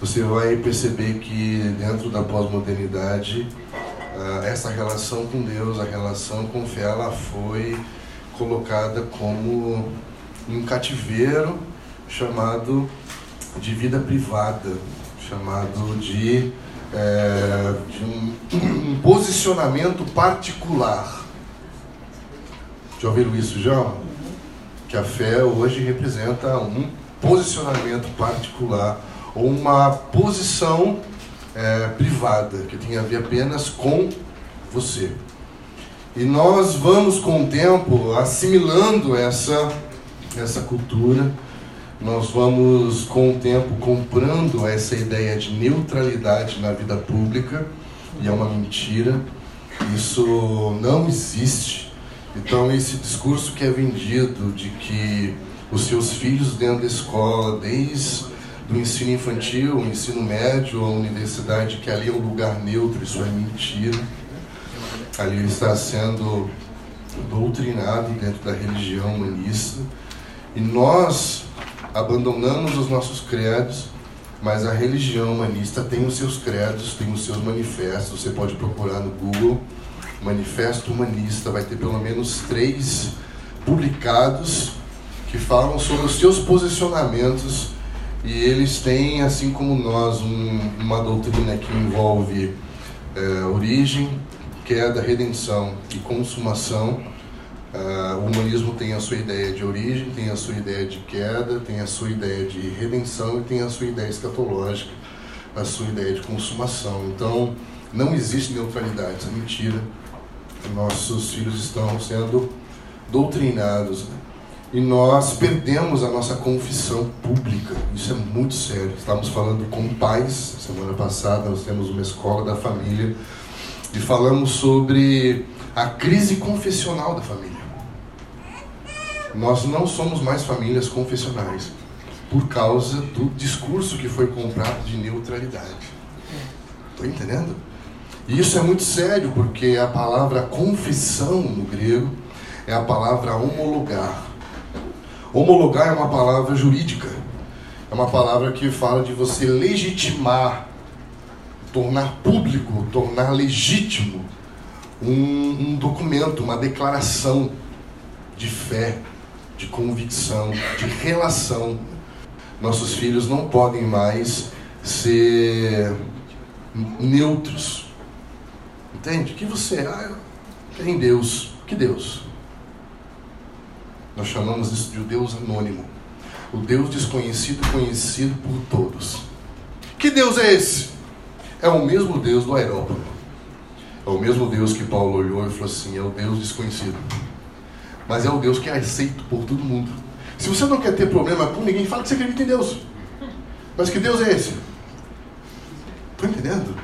você vai perceber que dentro da pós-modernidade, uh, essa relação com Deus, a relação com fé, ela foi colocada como um cativeiro chamado de vida privada, chamado de, é, de um, um, posicionamento particular. Já ouviram isso já? Que a fé hoje representa um posicionamento particular ou uma posição é, privada que tem a ver apenas com você. E nós vamos com o tempo assimilando essa, essa cultura, nós vamos com o tempo comprando essa ideia de neutralidade na vida pública, e é uma mentira, isso não existe. Então, esse discurso que é vendido de que os seus filhos dentro da escola, desde do ensino infantil, o ensino médio, a universidade, que ali é um lugar neutro, isso é mentira. Ali ele está sendo doutrinado dentro da religião humanista. E nós abandonamos os nossos credos, mas a religião humanista tem os seus credos, tem os seus manifestos. Você pode procurar no Google, Manifesto Humanista, vai ter pelo menos três publicados que falam sobre os seus posicionamentos e eles têm, assim como nós, um, uma doutrina que envolve é, origem, queda, redenção e consumação. Uh, o humanismo tem a sua ideia de origem, tem a sua ideia de queda, tem a sua ideia de redenção e tem a sua ideia escatológica, a sua ideia de consumação. Então, não existe neutralidade, isso é mentira. Nossos filhos estão sendo doutrinados. Né? E nós perdemos a nossa confissão pública. Isso é muito sério. Estávamos falando com pais, semana passada nós temos uma escola da família e falamos sobre a crise confessional da família. Nós não somos mais famílias confessionais por causa do discurso que foi comprado de neutralidade. Estou entendendo? E isso é muito sério porque a palavra confissão no grego é a palavra homologar Homologar é uma palavra jurídica. É uma palavra que fala de você legitimar, tornar público, tornar legítimo um, um documento, uma declaração de fé, de convicção, de relação. Nossos filhos não podem mais ser neutros. Entende? Que você ah, tem Deus. Que Deus? Nós chamamos isso de o Deus anônimo. O Deus desconhecido, conhecido por todos. Que Deus é esse? É o mesmo Deus do aerópago. É o mesmo Deus que Paulo olhou e falou assim: é o Deus desconhecido. Mas é o Deus que é aceito por todo mundo. Se você não quer ter problema com ninguém, fala que você acredita em Deus. Mas que Deus é esse? Estou entendendo?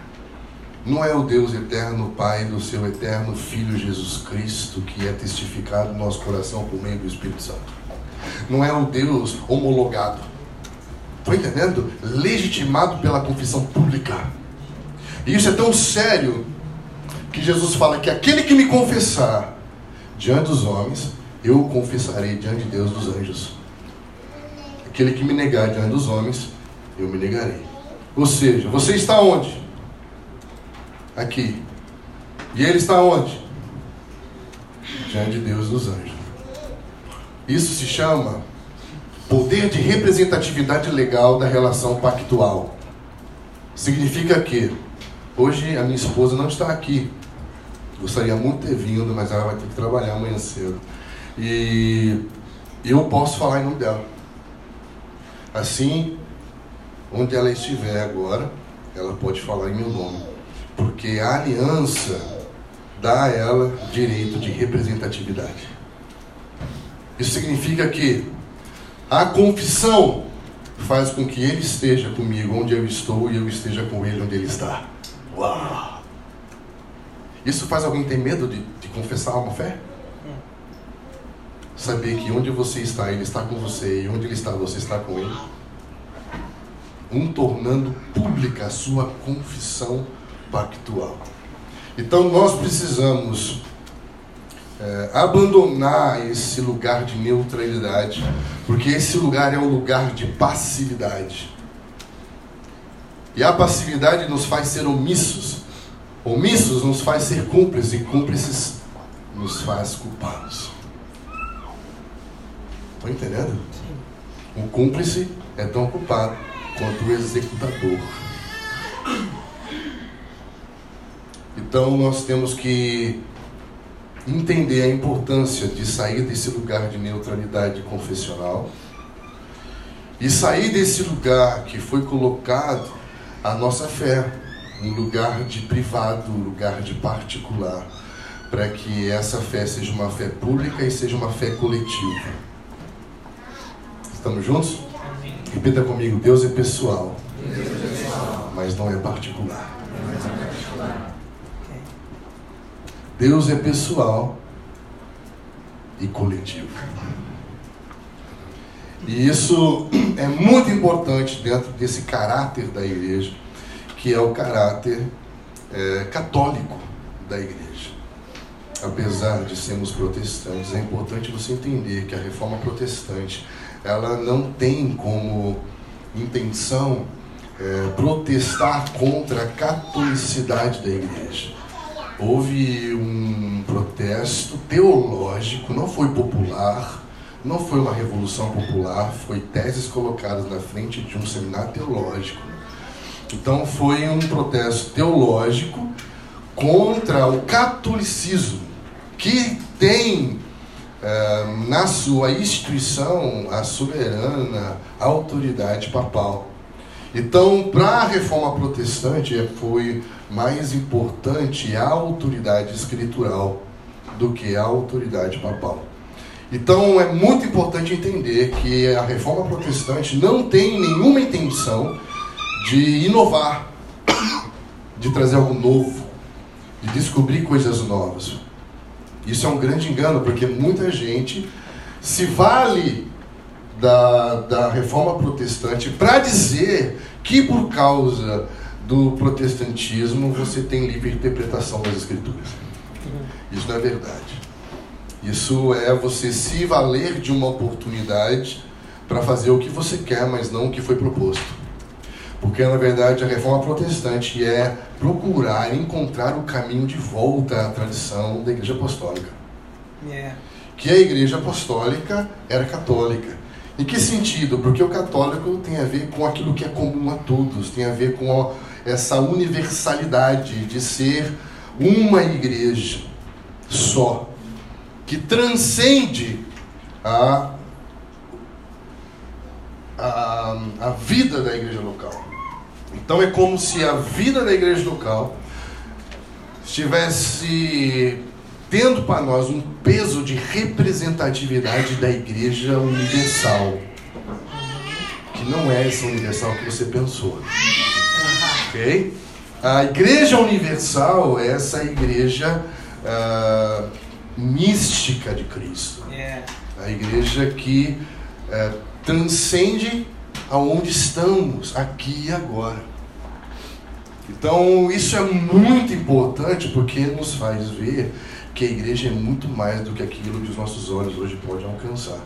Não é o Deus eterno, Pai do seu eterno Filho Jesus Cristo, que é testificado no nosso coração por meio do Espírito Santo. Não é o Deus homologado. Estou entendendo? Legitimado pela confissão pública. E isso é tão sério que Jesus fala que aquele que me confessar diante dos homens, eu confessarei diante de Deus dos anjos. Aquele que me negar diante dos homens, eu me negarei. Ou seja, você está onde? Aqui. E ele está onde? Diante de Deus dos anjos. Isso se chama poder de representatividade legal da relação pactual. Significa que hoje a minha esposa não está aqui. Gostaria muito de ter vindo, mas ela vai ter que trabalhar amanhã cedo. E eu posso falar em nome dela. Assim, onde ela estiver agora, ela pode falar em meu nome porque a aliança dá a ela direito de representatividade. Isso significa que a confissão faz com que ele esteja comigo onde eu estou e eu esteja com ele onde ele está. Uau! Isso faz alguém ter medo de, de confessar uma fé? Saber que onde você está, ele está com você e onde ele está, você está com ele. Um tornando pública a sua confissão pactual. Então nós precisamos é, abandonar esse lugar de neutralidade, porque esse lugar é um lugar de passividade. E a passividade nos faz ser omissos. Omissos nos faz ser cúmplices e cúmplices nos faz culpados. Estão entendendo? Sim. O cúmplice é tão culpado quanto o executador. Então nós temos que entender a importância de sair desse lugar de neutralidade confessional e sair desse lugar que foi colocado a nossa fé, um lugar de privado, um lugar de particular, para que essa fé seja uma fé pública e seja uma fé coletiva. Estamos juntos? Repita comigo: Deus é pessoal, Deus é pessoal mas não é particular. Deus é pessoal e coletivo. E isso é muito importante dentro desse caráter da igreja, que é o caráter é, católico da igreja. Apesar de sermos protestantes, é importante você entender que a reforma protestante ela não tem como intenção é, protestar contra a catolicidade da igreja houve um protesto teológico, não foi popular, não foi uma revolução popular, foi teses colocadas na frente de um seminário teológico. Então foi um protesto teológico contra o catolicismo, que tem eh, na sua instituição a soberana autoridade papal. Então, para a reforma protestante, foi mais importante a autoridade escritural do que a autoridade papal. Então, é muito importante entender que a reforma protestante não tem nenhuma intenção de inovar, de trazer algo novo, de descobrir coisas novas. Isso é um grande engano, porque muita gente se vale da, da reforma protestante para dizer que por causa do protestantismo você tem livre interpretação das escrituras. Isso não é verdade. Isso é você se valer de uma oportunidade para fazer o que você quer, mas não o que foi proposto. Porque na verdade a reforma protestante é procurar encontrar o caminho de volta à tradição da igreja apostólica. Yeah. É. Que a igreja apostólica era católica em que sentido? Porque o católico tem a ver com aquilo que é comum a todos, tem a ver com essa universalidade de ser uma igreja só, que transcende a, a, a vida da igreja local. Então é como se a vida da igreja local estivesse tendo para nós um peso de representatividade da igreja universal, que não é essa universal que você pensou. Ok? A igreja universal é essa igreja uh, mística de Cristo. A igreja que uh, transcende aonde estamos, aqui e agora. Então, isso é muito importante porque nos faz ver que a igreja é muito mais do que aquilo que os nossos olhos hoje podem alcançar.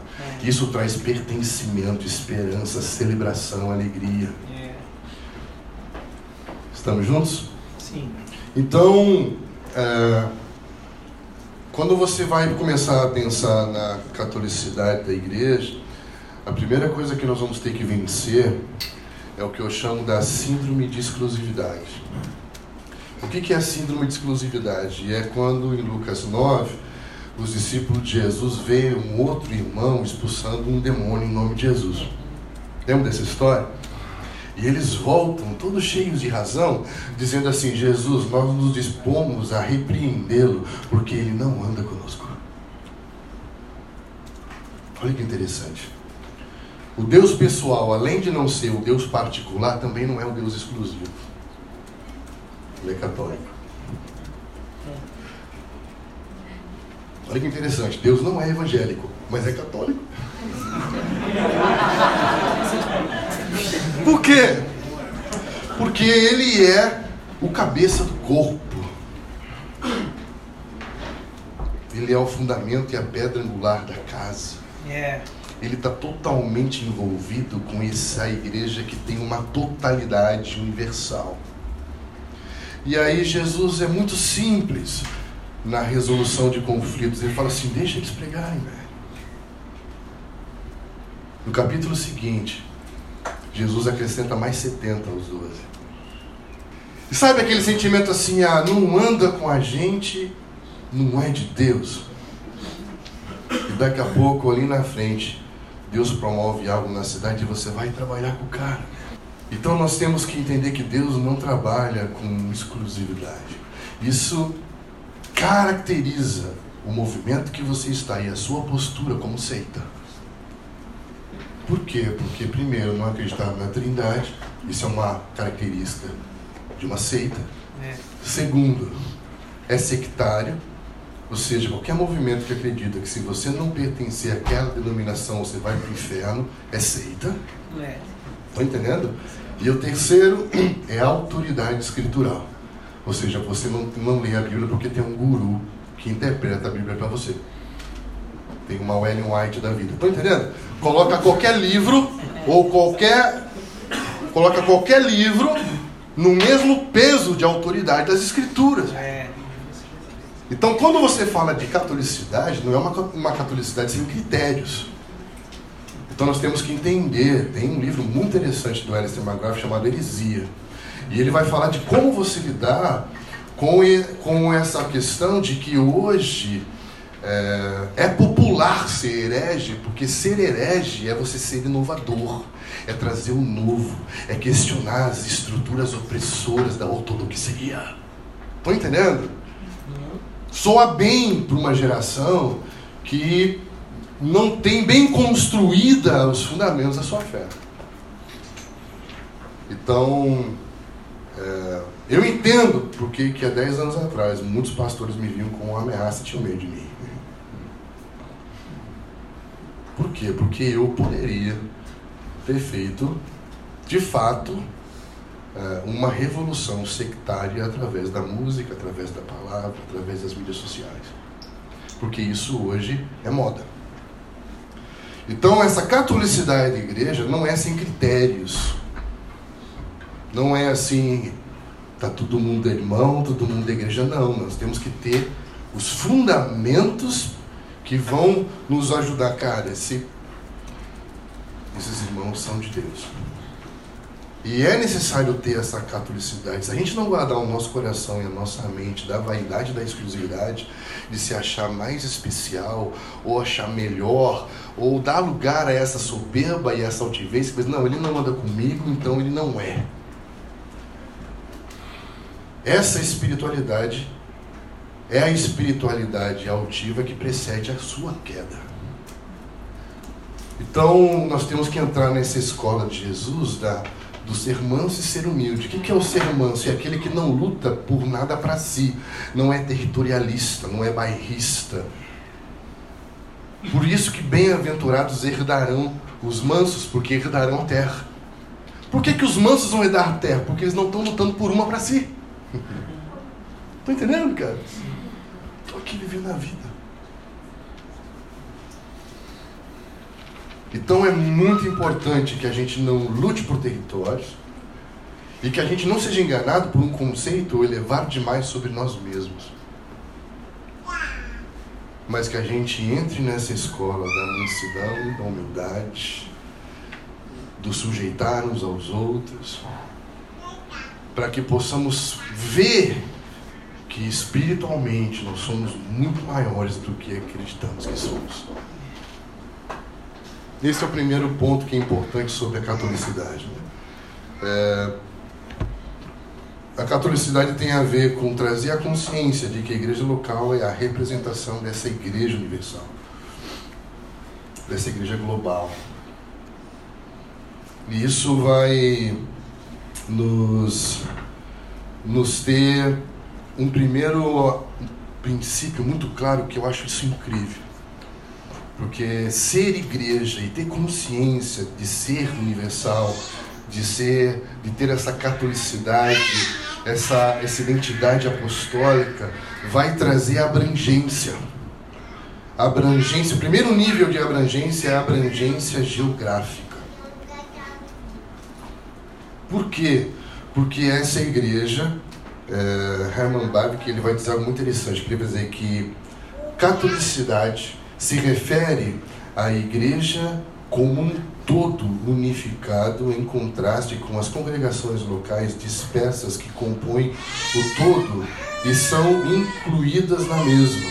É. Isso traz pertencimento, esperança, celebração, alegria. É. Estamos juntos? Sim. Então, é, quando você vai começar a pensar na catolicidade da igreja, a primeira coisa que nós vamos ter que vencer é o que eu chamo da síndrome de exclusividade. O que é a síndrome de exclusividade? É quando em Lucas 9 os discípulos de Jesus veem um outro irmão expulsando um demônio em nome de Jesus. Lembra dessa história? E eles voltam, todos cheios de razão, dizendo assim: Jesus, nós nos dispomos a repreendê-lo, porque ele não anda conosco. Olha que interessante. O Deus pessoal, além de não ser o Deus particular, também não é o Deus exclusivo. Ele é católico. Olha que interessante. Deus não é evangélico, mas é católico. Por quê? Porque ele é o cabeça do corpo. Ele é o fundamento e a pedra angular da casa. Yeah. ele está totalmente envolvido com essa igreja que tem uma totalidade universal. E aí Jesus é muito simples na resolução de conflitos. Ele fala assim: deixa eles pregarem, velho. No capítulo seguinte, Jesus acrescenta mais 70 aos 12. E sabe aquele sentimento assim, ah, não anda com a gente, não é de Deus. E daqui a pouco, ali na frente, Deus promove algo na cidade e você vai trabalhar com o cara. Então nós temos que entender que Deus não trabalha com exclusividade. Isso caracteriza o movimento que você está e a sua postura como seita. Por quê? Porque, primeiro, não acreditar na Trindade, isso é uma característica de uma seita. É. Segundo, é sectário, ou seja, qualquer movimento que acredita que se você não pertencer àquela denominação você vai para o inferno, é seita. É. Estão entendendo? E o terceiro é a autoridade escritural. Ou seja, você não, não lê a Bíblia porque tem um guru que interpreta a Bíblia para você. Tem uma Ellen White da vida. Estão entendendo? Coloca qualquer livro ou qualquer. Coloca qualquer livro no mesmo peso de autoridade das escrituras. É. Então, quando você fala de catolicidade, não é uma, uma catolicidade sem critérios. Então, nós temos que entender. Tem um livro muito interessante do Alistair McGrath chamado Heresia. E ele vai falar de como você lidar com, com essa questão de que hoje é, é, popular ser herege, porque ser herege é você ser inovador, é trazer o novo, é questionar as estruturas opressoras da ortodoxia. Estão entendendo? soa bem para uma geração que não tem bem construída os fundamentos da sua fé. Então, é, eu entendo porque que há 10 anos atrás muitos pastores me viam com uma ameaça e tinham medo de mim. Por quê? Porque eu poderia ter feito, de fato, é, uma revolução sectária através da música, através da palavra, através das mídias sociais. Porque isso hoje é moda. Então, essa catolicidade da igreja não é sem critérios. Não é assim, tá todo mundo irmão, todo mundo da igreja. Não, nós temos que ter os fundamentos que vão nos ajudar. Cara, esse, esses irmãos são de Deus. E é necessário ter essa catolicidade. Se a gente não guardar o nosso coração e a nossa mente da vaidade da exclusividade, de se achar mais especial, ou achar melhor, ou dar lugar a essa soberba e essa altivez, que não, ele não anda comigo, então ele não é. Essa espiritualidade é a espiritualidade altiva que precede a sua queda. Então, nós temos que entrar nessa escola de Jesus da do ser manso e ser humilde. O que é o ser manso? É aquele que não luta por nada para si, não é territorialista, não é bairrista. Por isso que bem-aventurados herdarão os mansos, porque herdarão a terra. Por que, que os mansos vão herdar a terra? Porque eles não estão lutando por uma para si. Estão entendendo, cara? Estou aqui vivendo a vida. Então é muito importante que a gente não lute por territórios e que a gente não seja enganado por um conceito elevado demais sobre nós mesmos. Mas que a gente entre nessa escola da mansidão, da humildade, do sujeitar uns aos outros, para que possamos ver que espiritualmente nós somos muito maiores do que acreditamos que somos. Esse é o primeiro ponto que é importante sobre a catolicidade. Né? É, a catolicidade tem a ver com trazer a consciência de que a igreja local é a representação dessa igreja universal, dessa igreja global. E isso vai nos, nos ter um primeiro princípio muito claro que eu acho isso incrível. Porque ser igreja e ter consciência de ser universal, de ser, de ter essa catolicidade, essa, essa identidade apostólica, vai trazer abrangência. abrangência, o primeiro nível de abrangência é a abrangência geográfica. Por quê? Porque essa igreja, é, Herman Bavinck, ele vai dizer algo muito interessante, ele vai dizer que catolicidade se refere à igreja como um todo unificado em contraste com as congregações locais dispersas que compõem o todo e são incluídas na mesma.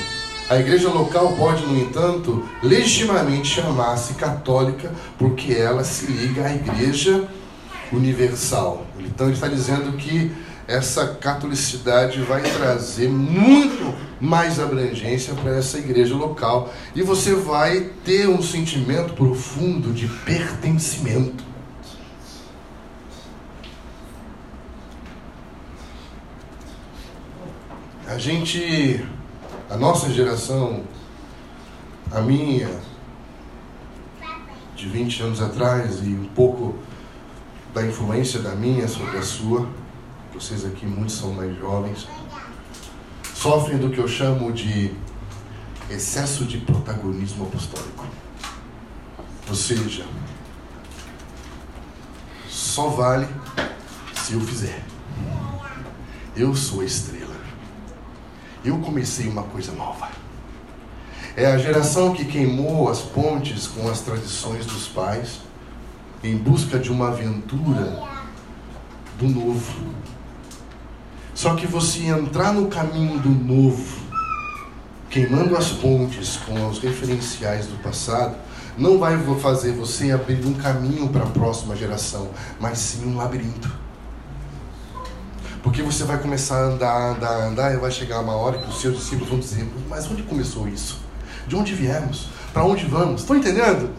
A igreja local pode, no entanto, legitimamente chamar-se católica porque ela se liga à igreja universal. Então ele está dizendo que essa catolicidade vai trazer muito mais abrangência para essa igreja local e você vai ter um sentimento profundo de pertencimento. A gente, a nossa geração, a minha, de 20 anos atrás e um pouco da influência da minha sobre a sua, vocês aqui muitos são mais jovens, sofrem do que eu chamo de excesso de protagonismo apostólico. Ou seja, só vale se eu fizer. Eu sou a estrela. Eu comecei uma coisa nova. É a geração que queimou as pontes com as tradições dos pais em busca de uma aventura do novo. Só que você entrar no caminho do novo, queimando as pontes com os referenciais do passado, não vai fazer você abrir um caminho para a próxima geração, mas sim um labirinto. Porque você vai começar a andar, andar, andar, e vai chegar uma hora que os seus discípulos vão dizer: Mas onde começou isso? De onde viemos? Para onde vamos? Estão entendendo?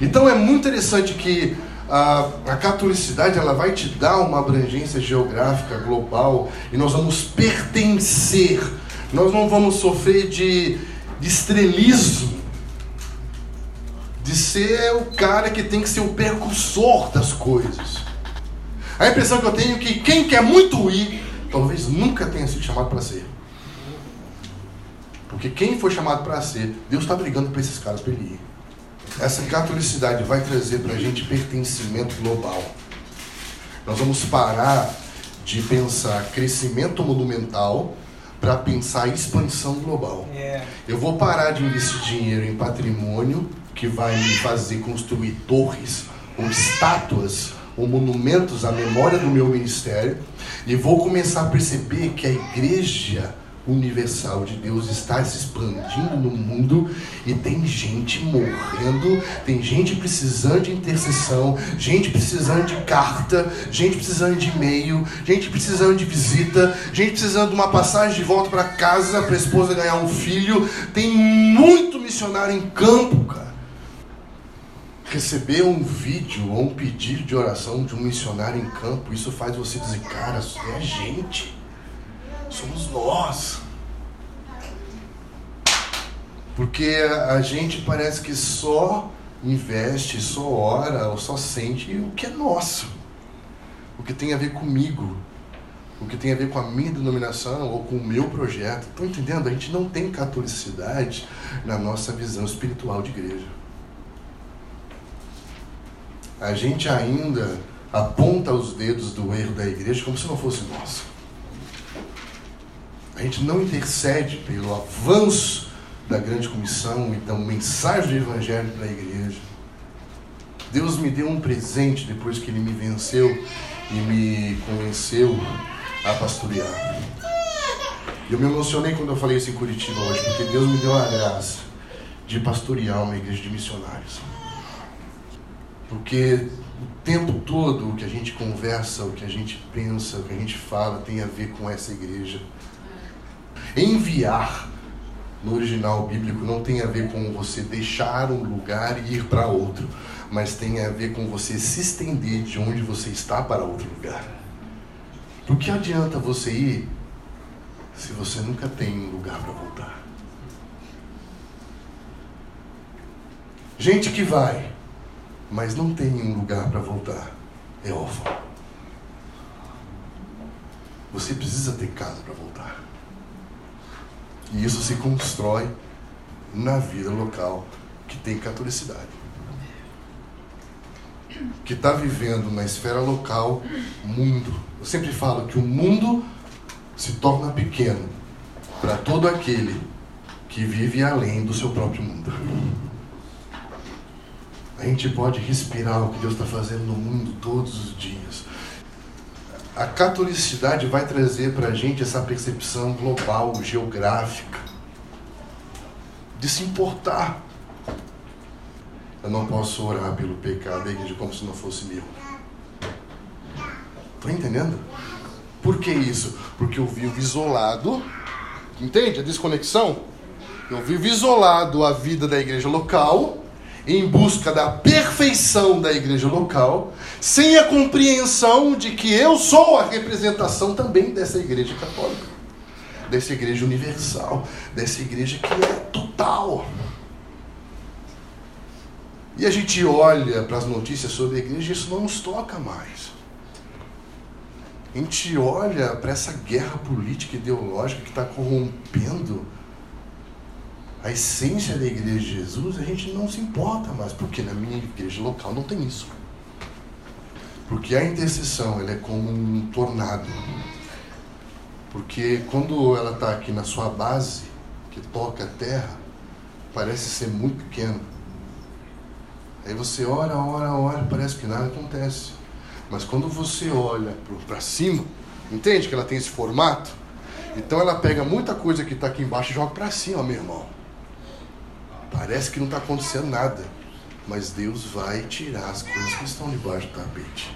Então é muito interessante que a, a catolicidade ela vai te dar uma abrangência geográfica global e nós vamos pertencer, nós não vamos sofrer de, de estrelismo, de ser o cara que tem que ser o percussor das coisas. A impressão que eu tenho é que quem quer muito ir, talvez nunca tenha sido chamado para ser. Porque quem foi chamado para ser, Deus está brigando para esses caras para ele ir. Essa catolicidade vai trazer para a gente pertencimento global. Nós vamos parar de pensar crescimento monumental para pensar expansão global. Yeah. Eu vou parar de investir dinheiro em patrimônio que vai me fazer construir torres ou estátuas ou monumentos à memória do meu ministério e vou começar a perceber que a igreja universal de Deus está se expandindo no mundo e tem gente morrendo, tem gente precisando de intercessão, gente precisando de carta, gente precisando de e-mail, gente precisando de visita, gente precisando de uma passagem de volta para casa para a esposa ganhar um filho. Tem muito missionário em campo, cara. Receber um vídeo ou um pedido de oração de um missionário em campo, isso faz você dizer, cara, é gente somos nós. Porque a gente parece que só investe, só ora ou só sente o que é nosso, o que tem a ver comigo, o que tem a ver com a minha denominação ou com o meu projeto. Estão entendendo? A gente não tem catolicidade na nossa visão espiritual de igreja. A gente ainda aponta os dedos do erro da igreja como se não fosse nosso a gente não intercede pelo avanço da grande comissão e da mensagem do evangelho para a igreja. Deus me deu um presente depois que ele me venceu e me convenceu a pastorear. Eu me emocionei quando eu falei isso em Curitiba hoje, porque Deus me deu a graça de pastorear uma igreja de missionários. Porque o tempo todo o que a gente conversa, o que a gente pensa, o que a gente fala tem a ver com essa igreja. Enviar no original bíblico não tem a ver com você deixar um lugar e ir para outro, mas tem a ver com você se estender de onde você está para outro lugar. Do que adianta você ir se você nunca tem um lugar para voltar? Gente que vai, mas não tem um lugar para voltar, é órfão. Você precisa ter casa para voltar. E isso se constrói na vida local que tem catolicidade. Que está vivendo na esfera local mundo. Eu sempre falo que o mundo se torna pequeno para todo aquele que vive além do seu próprio mundo. A gente pode respirar o que Deus está fazendo no mundo todos os dias. A catolicidade vai trazer para a gente essa percepção global, geográfica, de se importar. Eu não posso orar pelo pecado da igreja como se não fosse meu. Estou entendendo? Por que isso? Porque eu vivo isolado. Entende a desconexão? Eu vivo isolado a vida da igreja local em busca da perfeição da igreja local, sem a compreensão de que eu sou a representação também dessa igreja católica, dessa igreja universal, dessa igreja que é total. E a gente olha para as notícias sobre a igreja e isso não nos toca mais. A gente olha para essa guerra política ideológica que está corrompendo a essência da igreja de Jesus, a gente não se importa mais, porque na minha igreja local não tem isso. Porque a intercessão ela é como um tornado. Porque quando ela está aqui na sua base, que toca a terra, parece ser muito pequeno. Aí você ora, ora, ora, parece que nada acontece. Mas quando você olha para cima, entende que ela tem esse formato? Então ela pega muita coisa que está aqui embaixo e joga para cima, meu irmão. Parece que não está acontecendo nada. Mas Deus vai tirar as coisas que estão debaixo do tapete.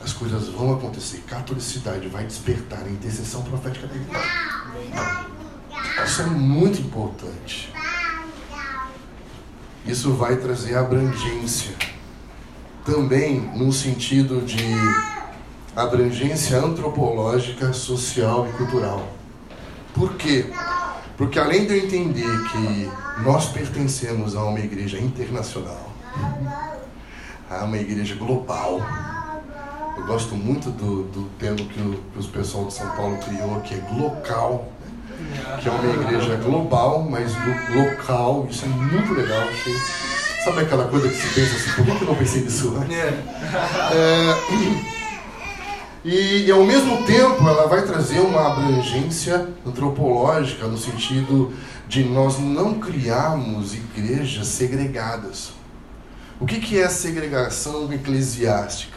As coisas vão acontecer. Catolicidade vai despertar a intercessão profética da igreja. Isso é muito importante. Isso vai trazer abrangência. Também no sentido de abrangência antropológica, social e cultural. Por quê? Porque além de eu entender que nós pertencemos a uma igreja internacional, a uma igreja global, eu gosto muito do, do termo que o, que o pessoal de São Paulo criou, que é local, que é uma igreja global, mas local, isso é muito legal. Achei, sabe aquela coisa que se pensa assim, por que eu não pensei nisso antes? É, e, e, ao mesmo tempo ela vai trazer uma abrangência antropológica no sentido de nós não criarmos igrejas segregadas. O que, que é segregação eclesiástica?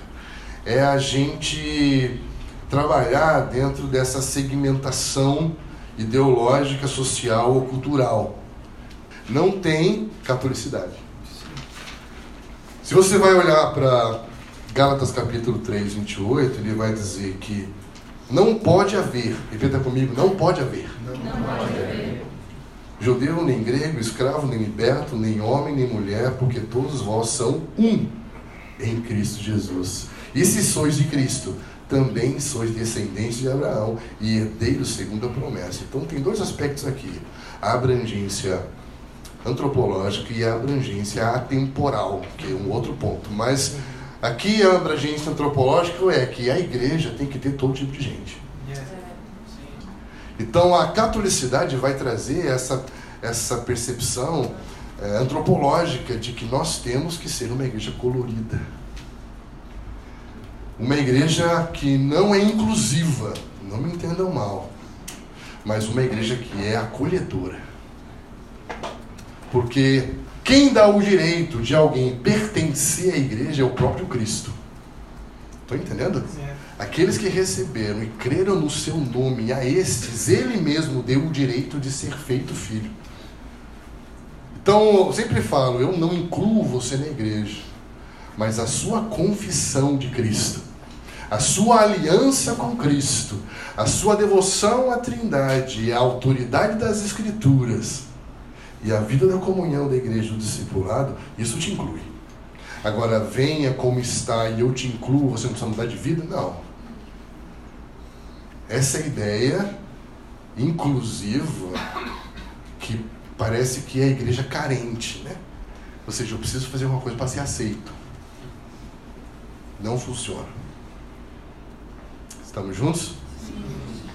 É a gente trabalhar dentro dessa segmentação ideológica, social ou cultural. Não tem catolicidade. Se você vai olhar para Gálatas capítulo 3, 28, ele vai dizer que não pode haver, repita comigo, não pode haver. Não, não pode haver. Judeu, nem grego, escravo, nem liberto, nem homem, nem mulher, porque todos vós são um em Cristo Jesus. E se sois de Cristo, também sois descendentes de Abraão e herdeiros segundo a promessa. Então tem dois aspectos aqui: a abrangência antropológica e a abrangência atemporal, que é um outro ponto. Mas Aqui a abrangência antropológica é que a igreja tem que ter todo tipo de gente. Então a catolicidade vai trazer essa, essa percepção é, antropológica de que nós temos que ser uma igreja colorida. Uma igreja que não é inclusiva, não me entendam mal, mas uma igreja que é acolhedora. Porque quem dá o direito de alguém pertencer à igreja é o próprio Cristo. Estou entendendo? É. Aqueles que receberam e creram no seu nome, a estes, ele mesmo deu o direito de ser feito filho. Então, eu sempre falo, eu não incluo você na igreja, mas a sua confissão de Cristo, a sua aliança com Cristo, a sua devoção à Trindade, a autoridade das Escrituras, e a vida da comunhão da igreja do discipulado, isso te inclui. Agora, venha como está e eu te incluo, você não precisa mudar de vida? Não. Essa ideia inclusiva que parece que é a igreja carente, né? Ou seja, eu preciso fazer uma coisa para ser aceito. Não funciona. Estamos juntos? Sim.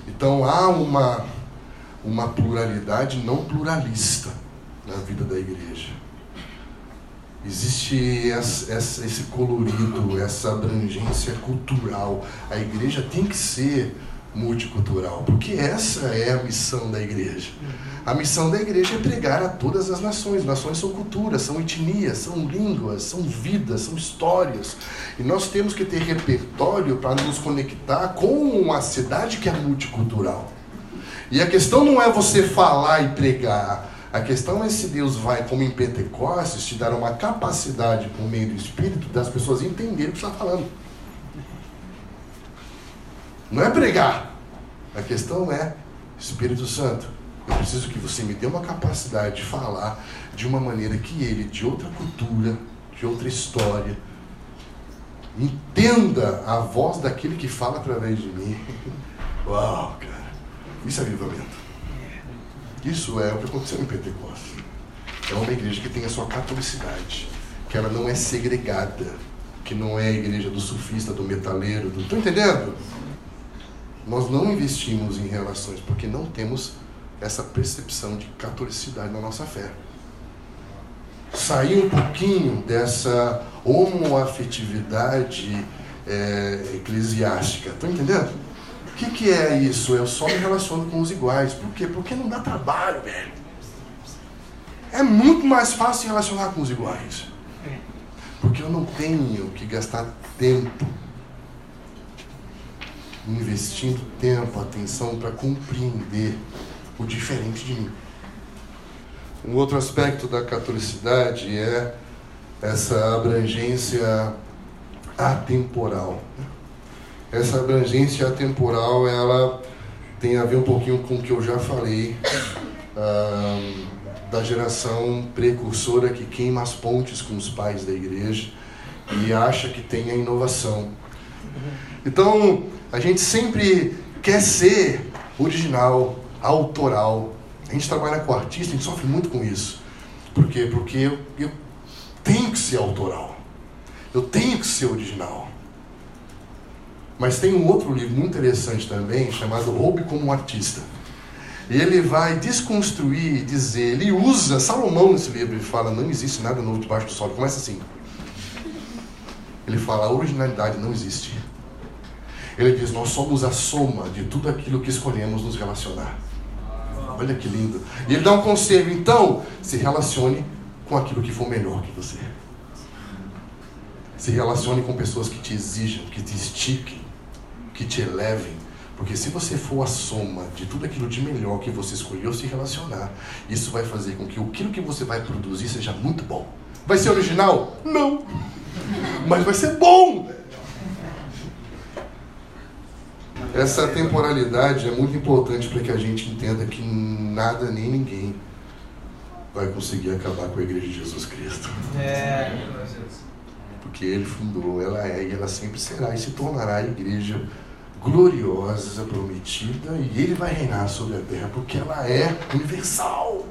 Então há uma, uma pluralidade não pluralista na vida da igreja. Existe esse colorido, essa abrangência cultural. A igreja tem que ser multicultural, porque essa é a missão da igreja. A missão da igreja é pregar a todas as nações. Nações são culturas, são etnias, são línguas, são vidas, são histórias. E nós temos que ter repertório para nos conectar com uma cidade que é multicultural. E a questão não é você falar e pregar. A questão é se Deus vai, como em Pentecostes, te dar uma capacidade por meio do Espírito das pessoas entenderem o que está falando. Não é pregar. A questão é, Espírito Santo, eu preciso que você me dê uma capacidade de falar de uma maneira que ele, de outra cultura, de outra história, entenda a voz daquele que fala através de mim. Uau, cara. Isso é avivamento. Isso é o que aconteceu em Pentecostes. É uma igreja que tem a sua catolicidade, que ela não é segregada, que não é a igreja do surfista, do metaleiro, do... Estão entendendo? Nós não investimos em relações porque não temos essa percepção de catolicidade na nossa fé. Sair um pouquinho dessa homoafetividade é, eclesiástica. Estão entendendo? O que, que é isso? Eu só me relaciono com os iguais. Por quê? Porque não dá trabalho, velho. É muito mais fácil se relacionar com os iguais. Porque eu não tenho que gastar tempo investindo tempo, atenção para compreender o diferente de mim. Um outro aspecto da catolicidade é essa abrangência atemporal. Essa abrangência atemporal, ela tem a ver um pouquinho com o que eu já falei da geração precursora que queima as pontes com os pais da igreja e acha que tem a inovação. Então, a gente sempre quer ser original, autoral. A gente trabalha com artista, a gente sofre muito com isso. Por quê? Porque eu, eu tenho que ser autoral. Eu tenho que ser original. Mas tem um outro livro muito interessante também, chamado Roube como um Artista. E ele vai desconstruir e dizer, ele usa, Salomão nesse livro, ele fala, não existe nada novo debaixo do sol. Começa assim. Ele fala, a originalidade não existe. Ele diz, nós somos a soma de tudo aquilo que escolhemos nos relacionar. Olha que lindo. E ele dá um conselho, então, se relacione com aquilo que for melhor que você. Se relacione com pessoas que te exijam, que te estiquem, que te elevem. Porque se você for a soma de tudo aquilo de melhor que você escolheu se relacionar, isso vai fazer com que aquilo que você vai produzir seja muito bom. Vai ser original? Não. Mas vai ser bom. Essa temporalidade é muito importante para que a gente entenda que nada nem ninguém vai conseguir acabar com a igreja de Jesus Cristo. É. Porque ele fundou, ela é e ela sempre será e se tornará a igreja gloriosa, prometida, e ele vai reinar sobre a terra, porque ela é universal.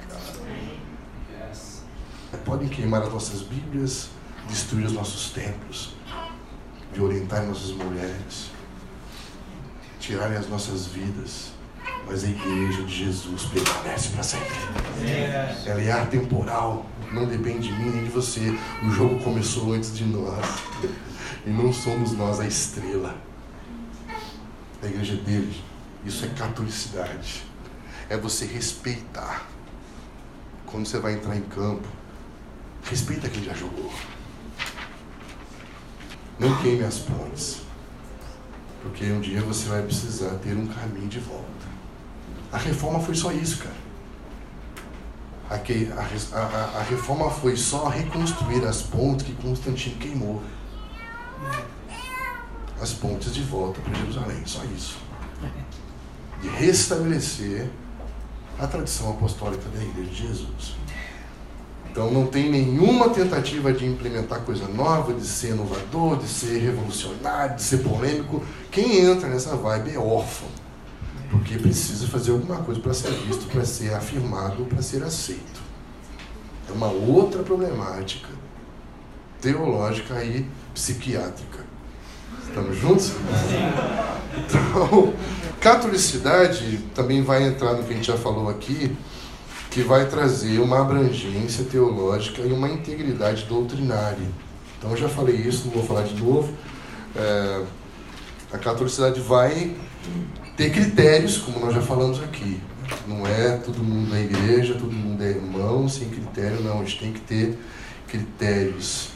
Podem queimar as nossas Bíblias, destruir os nossos templos, violentar nossas mulheres, tirarem as nossas vidas, mas a igreja de Jesus permanece para sempre. Ela é atemporal, não depende de mim nem de você. O jogo começou antes de nós, e não somos nós a estrela da igreja dele. Isso é catolicidade. É você respeitar. Quando você vai entrar em campo, respeita quem já jogou. Não queime as pontes. Porque um dia você vai precisar ter um caminho de volta. A reforma foi só isso, cara. A, a, a, a reforma foi só reconstruir as pontes que Constantino queimou as pontes de volta para Jerusalém, só isso. De restabelecer a tradição apostólica da Igreja de Jesus. Então não tem nenhuma tentativa de implementar coisa nova, de ser inovador, de ser revolucionário, de ser polêmico. Quem entra nessa vibe é órfão, porque precisa fazer alguma coisa para ser visto, para ser afirmado, para ser aceito. É uma outra problemática teológica e psiquiátrica. Estamos juntos? Então, catolicidade também vai entrar no que a gente já falou aqui, que vai trazer uma abrangência teológica e uma integridade doutrinária. Então eu já falei isso, não vou falar de novo. É, a catolicidade vai ter critérios, como nós já falamos aqui. Não é todo mundo na igreja, todo mundo é irmão, sem critério, não. A gente tem que ter critérios.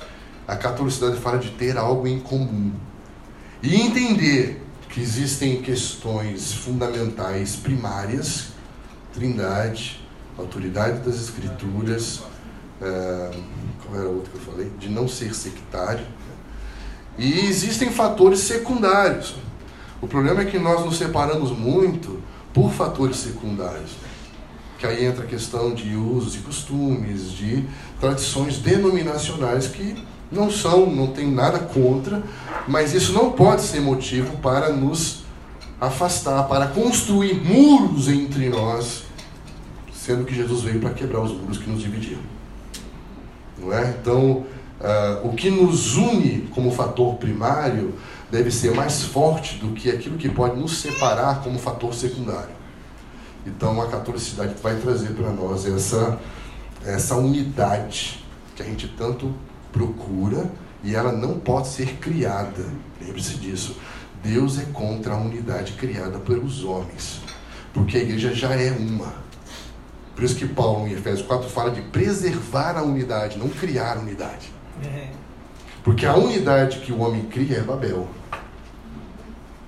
A catolicidade fala de ter algo em comum. E entender que existem questões fundamentais primárias, trindade, autoridade das escrituras, é, qual era a outra que eu falei? De não ser sectário. E existem fatores secundários. O problema é que nós nos separamos muito por fatores secundários. Que aí entra a questão de usos e costumes, de tradições denominacionais que não são, não tem nada contra, mas isso não pode ser motivo para nos afastar, para construir muros entre nós, sendo que Jesus veio para quebrar os muros que nos dividiam. Não é? Então, uh, o que nos une como fator primário deve ser mais forte do que aquilo que pode nos separar como fator secundário. Então, a catolicidade vai trazer para nós essa, essa unidade que a gente tanto procura e ela não pode ser criada. Lembre-se disso. Deus é contra a unidade criada pelos homens, porque a igreja já é uma. Por isso que Paulo, em Efésios 4, fala de preservar a unidade, não criar a unidade. É. Porque a unidade que o homem cria é Babel.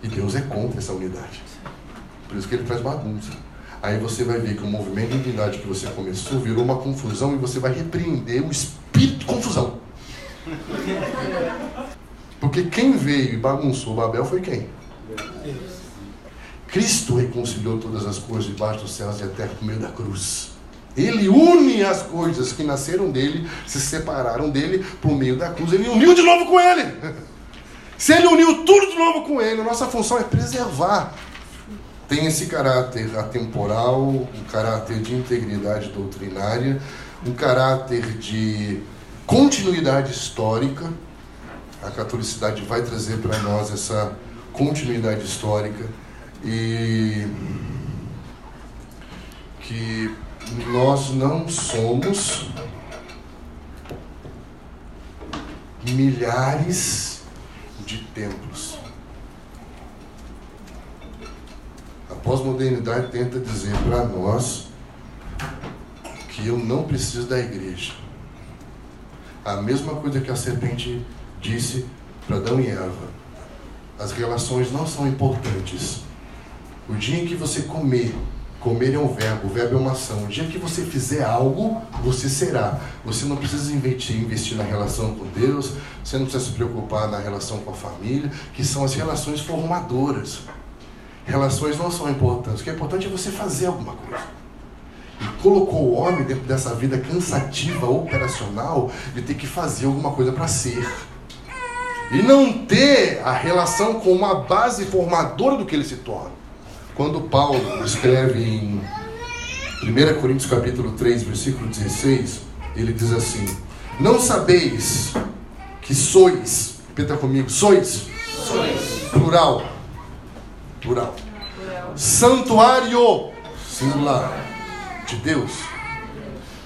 E Deus é contra essa unidade. Por isso que ele traz bagunça. Aí você vai ver que o movimento de unidade que você começou virou uma confusão e você vai repreender o espírito de confusão. Porque quem veio e bagunçou Babel foi quem? Cristo reconciliou todas as coisas debaixo dos céus e a terra por meio da cruz. Ele une as coisas que nasceram dele, se separaram dele por meio da cruz. Ele uniu de novo com ele. Se ele uniu tudo de novo com ele, a nossa função é preservar. Tem esse caráter atemporal, um caráter de integridade doutrinária, um caráter de continuidade histórica. A catolicidade vai trazer para nós essa continuidade histórica e que nós não somos milhares de templos. A pós-modernidade tenta dizer para nós que eu não preciso da igreja. A mesma coisa que a serpente disse para Adão e Eva. As relações não são importantes. O dia em que você comer, comer é um verbo, o verbo é uma ação. O dia que você fizer algo, você será. Você não precisa investir, investir na relação com Deus, você não precisa se preocupar na relação com a família, que são as relações formadoras. Relações não são importantes. O que é importante é você fazer alguma coisa colocou o homem dentro dessa vida cansativa, operacional, de ter que fazer alguma coisa para ser. E não ter a relação com uma base formadora do que ele se torna. Quando Paulo escreve em 1 Coríntios capítulo 3, versículo 16, ele diz assim: Não sabeis que sois, repita comigo, sois, sois. Plural. Plural. Plural. Santuário, singular de Deus?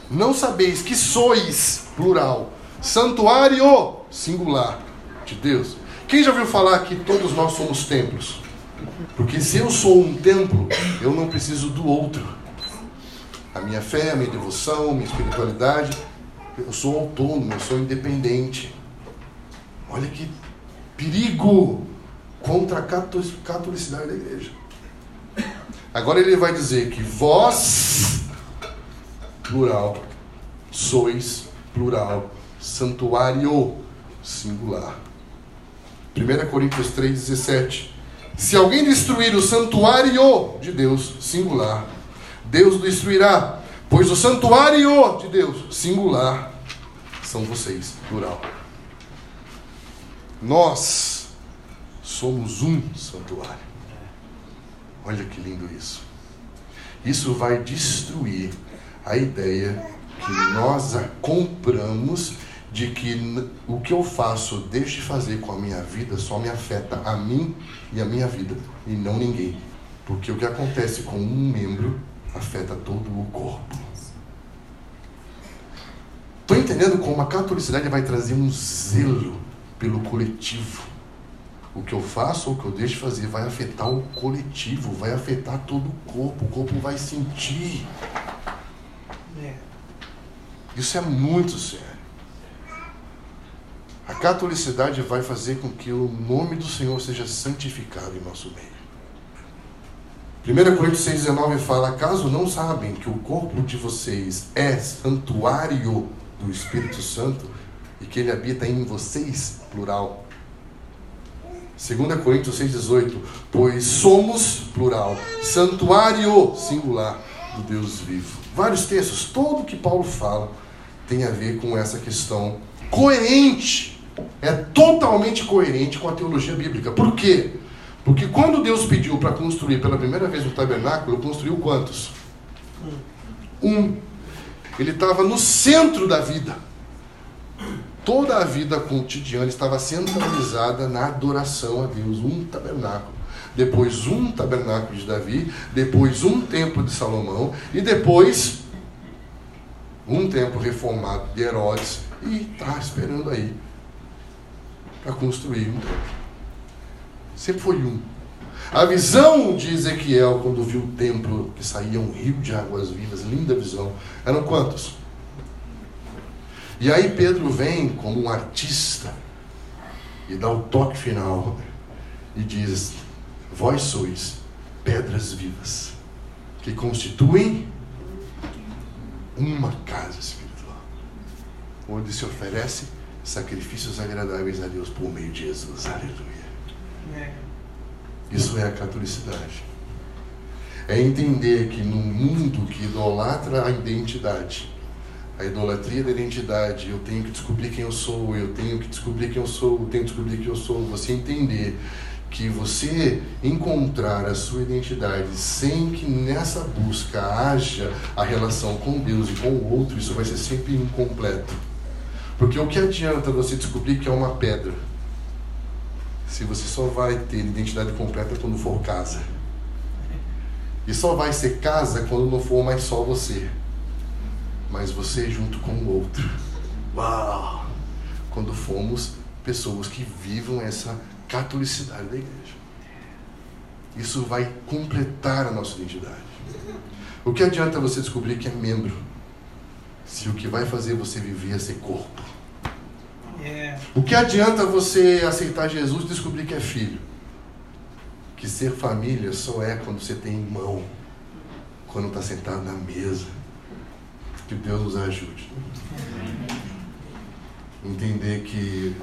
Não sabeis que sois, plural, santuário, singular, de Deus? Quem já ouviu falar que todos nós somos templos? Porque se eu sou um templo, eu não preciso do outro. A minha fé, a minha devoção, minha espiritualidade, eu sou autônomo, eu sou independente. Olha que perigo contra a catolicidade da igreja. Agora ele vai dizer que vós plural, sois, plural, santuário, singular. 1 Coríntios 3,17. Se alguém destruir o santuário de Deus, singular, Deus o destruirá, pois o santuário de Deus, singular, são vocês, plural. Nós somos um santuário. Olha que lindo isso. Isso vai destruir a ideia que nós a compramos de que o que eu faço, deixo de fazer com a minha vida, só me afeta a mim e a minha vida, e não ninguém. Porque o que acontece com um membro afeta todo o corpo. entendendo como a catolicidade vai trazer um zelo pelo coletivo. O que eu faço ou o que eu deixo de fazer vai afetar o coletivo, vai afetar todo o corpo, o corpo vai sentir. Isso é muito sério. A catolicidade vai fazer com que o nome do Senhor seja santificado em nosso meio. 1 Coríntios 6,19 fala: Acaso não sabem que o corpo de vocês é santuário do Espírito Santo e que ele habita em vocês? Plural. 2 Coríntios 6,18: Pois somos, plural, santuário singular do Deus vivo. Vários textos, todo que Paulo fala tem a ver com essa questão coerente. É totalmente coerente com a teologia bíblica. Por quê? Porque quando Deus pediu para construir pela primeira vez o tabernáculo, construiu quantos? Um. Ele estava no centro da vida. Toda a vida cotidiana estava centralizada na adoração a Deus. Um tabernáculo. Depois um tabernáculo de Davi, depois um templo de Salomão e depois um templo reformado de Herodes e está esperando aí para construir um templo. Sempre foi um. A visão de Ezequiel, quando viu o templo que saía um rio de águas vivas, linda visão, eram quantos? E aí Pedro vem como um artista e dá o toque final e diz: Vós sois pedras vivas que constituem uma casa espiritual, onde se oferece sacrifícios agradáveis a Deus por meio de Jesus. Aleluia. É. Isso é a catolicidade. É entender que num mundo que idolatra a identidade, a idolatria da identidade, eu tenho que descobrir quem eu sou, eu tenho que descobrir quem eu sou, eu tenho que descobrir quem eu sou, você entender que você encontrar a sua identidade sem que nessa busca haja a relação com Deus e com o outro, isso vai ser sempre incompleto. Porque o que adianta você descobrir que é uma pedra? se você só vai ter identidade completa quando for casa. E só vai ser casa quando não for mais só você, mas você junto com o outro. Uau! Quando fomos pessoas que vivam essa catolicidade da igreja. Isso vai completar a nossa identidade. O que adianta você descobrir que é membro, se o que vai fazer você viver é ser corpo? É. O que adianta você aceitar Jesus e descobrir que é filho? Que ser família só é quando você tem irmão, quando está sentado na mesa. Que Deus nos ajude. Entender que